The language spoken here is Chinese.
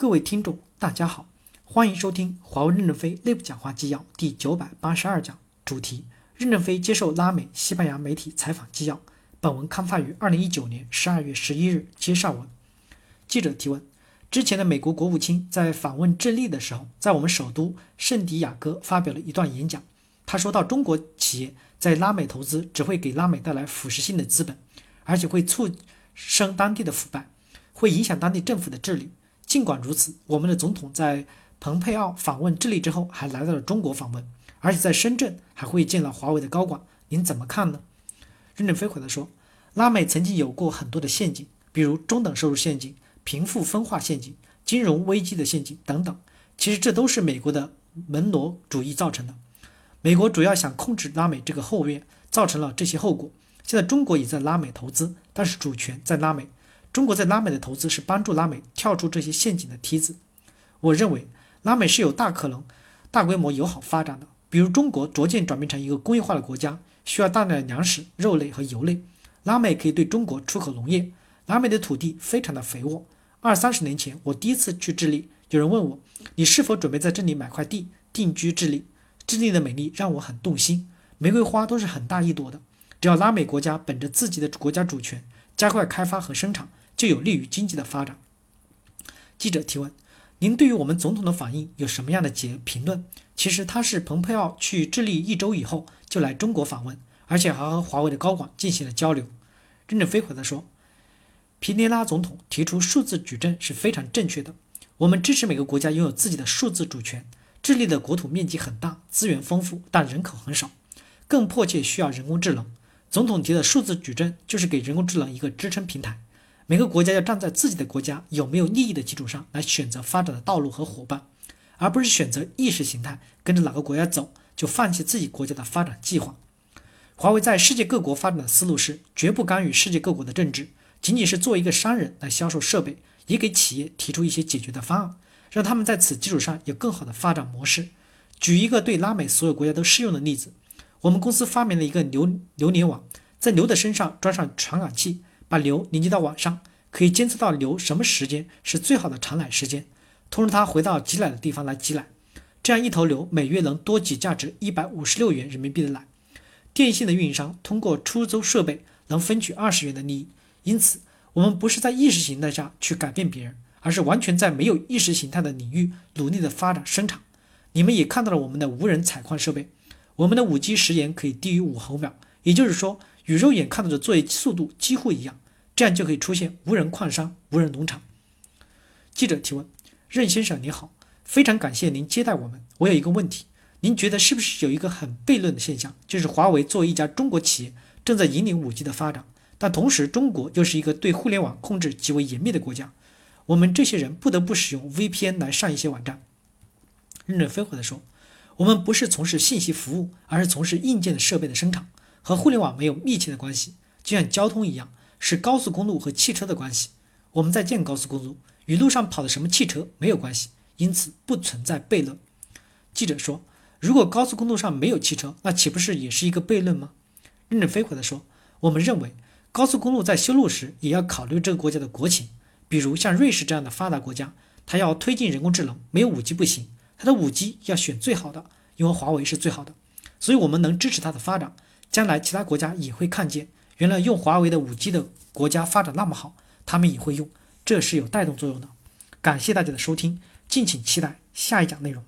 各位听众，大家好，欢迎收听华为任正非内部讲话纪要第九百八十二讲，主题：任正非接受拉美、西班牙媒体采访纪要。本文刊发于二零一九年十二月十一日。接上文，记者提问：之前的美国国务卿在访问智利的时候，在我们首都圣地亚哥发表了一段演讲。他说到，中国企业在拉美投资只会给拉美带来腐蚀性的资本，而且会促生当地的腐败，会影响当地政府的治理。尽管如此，我们的总统在蓬佩奥访问智利之后，还来到了中国访问，而且在深圳还会见了华为的高管。您怎么看呢？任正非回答说：“拉美曾经有过很多的陷阱，比如中等收入陷阱、贫富分化陷阱、金融危机的陷阱等等。其实这都是美国的门罗主义造成的。美国主要想控制拉美这个后院，造成了这些后果。现在中国也在拉美投资，但是主权在拉美。”中国在拉美的投资是帮助拉美跳出这些陷阱的梯子。我认为拉美是有大可能大规模友好发展的。比如中国逐渐转变成一个工业化的国家，需要大量的粮食、肉类和油类，拉美可以对中国出口农业。拉美的土地非常的肥沃。二三十年前，我第一次去智利，有人问我，你是否准备在这里买块地定居智利？智利的美丽让我很动心，玫瑰花都是很大一朵的。只要拉美国家本着自己的国家主权，加快开发和生产。就有利于经济的发展。记者提问：您对于我们总统的反应有什么样的结评论？其实他是蓬佩奥去智利一周以后就来中国访问，而且还和华为的高管进行了交流。任正非回答说：“皮涅拉总统提出数字矩阵是非常正确的。我们支持每个国家拥有自己的数字主权。智利的国土面积很大，资源丰富，但人口很少，更迫切需要人工智能。总统提的数字矩阵就是给人工智能一个支撑平台。”每个国家要站在自己的国家有没有利益的基础上来选择发展的道路和伙伴，而不是选择意识形态跟着哪个国家走就放弃自己国家的发展计划。华为在世界各国发展的思路是绝不干预世界各国的政治，仅仅是做一个商人来销售设备，也给企业提出一些解决的方案，让他们在此基础上有更好的发展模式。举一个对拉美所有国家都适用的例子，我们公司发明了一个牛牛联网，在牛的身上装上传感器。把牛连接到网上，可以监测到牛什么时间是最好的产奶时间，通知它回到挤奶的地方来挤奶。这样一头牛每月能多挤价值一百五十六元人民币的奶。电信的运营商通过出租设备能分取二十元的利益。因此，我们不是在意识形态下去改变别人，而是完全在没有意识形态的领域努力的发展生产。你们也看到了我们的无人采矿设备，我们的五 G 时延可以低于五毫秒，也就是说。与肉眼看到的作业速度几乎一样，这样就可以出现无人矿山、无人农场。记者提问：任先生您好，非常感谢您接待我们。我有一个问题，您觉得是不是有一个很悖论的现象，就是华为作为一家中国企业，正在引领五 G 的发展，但同时中国又是一个对互联网控制极为严密的国家，我们这些人不得不使用 VPN 来上一些网站。任正非回答说：我们不是从事信息服务，而是从事硬件的设备的生产。和互联网没有密切的关系，就像交通一样，是高速公路和汽车的关系。我们在建高速公路，与路上跑的什么汽车没有关系，因此不存在悖论。记者说：“如果高速公路上没有汽车，那岂不是也是一个悖论吗？”任正非回答说：“我们认为，高速公路在修路时也要考虑这个国家的国情。比如像瑞士这样的发达国家，它要推进人工智能，没有五 G 不行，它的五 G 要选最好的，因为华为是最好的，所以我们能支持它的发展。”将来其他国家也会看见，原来用华为的五 G 的国家发展那么好，他们也会用，这是有带动作用的。感谢大家的收听，敬请期待下一讲内容。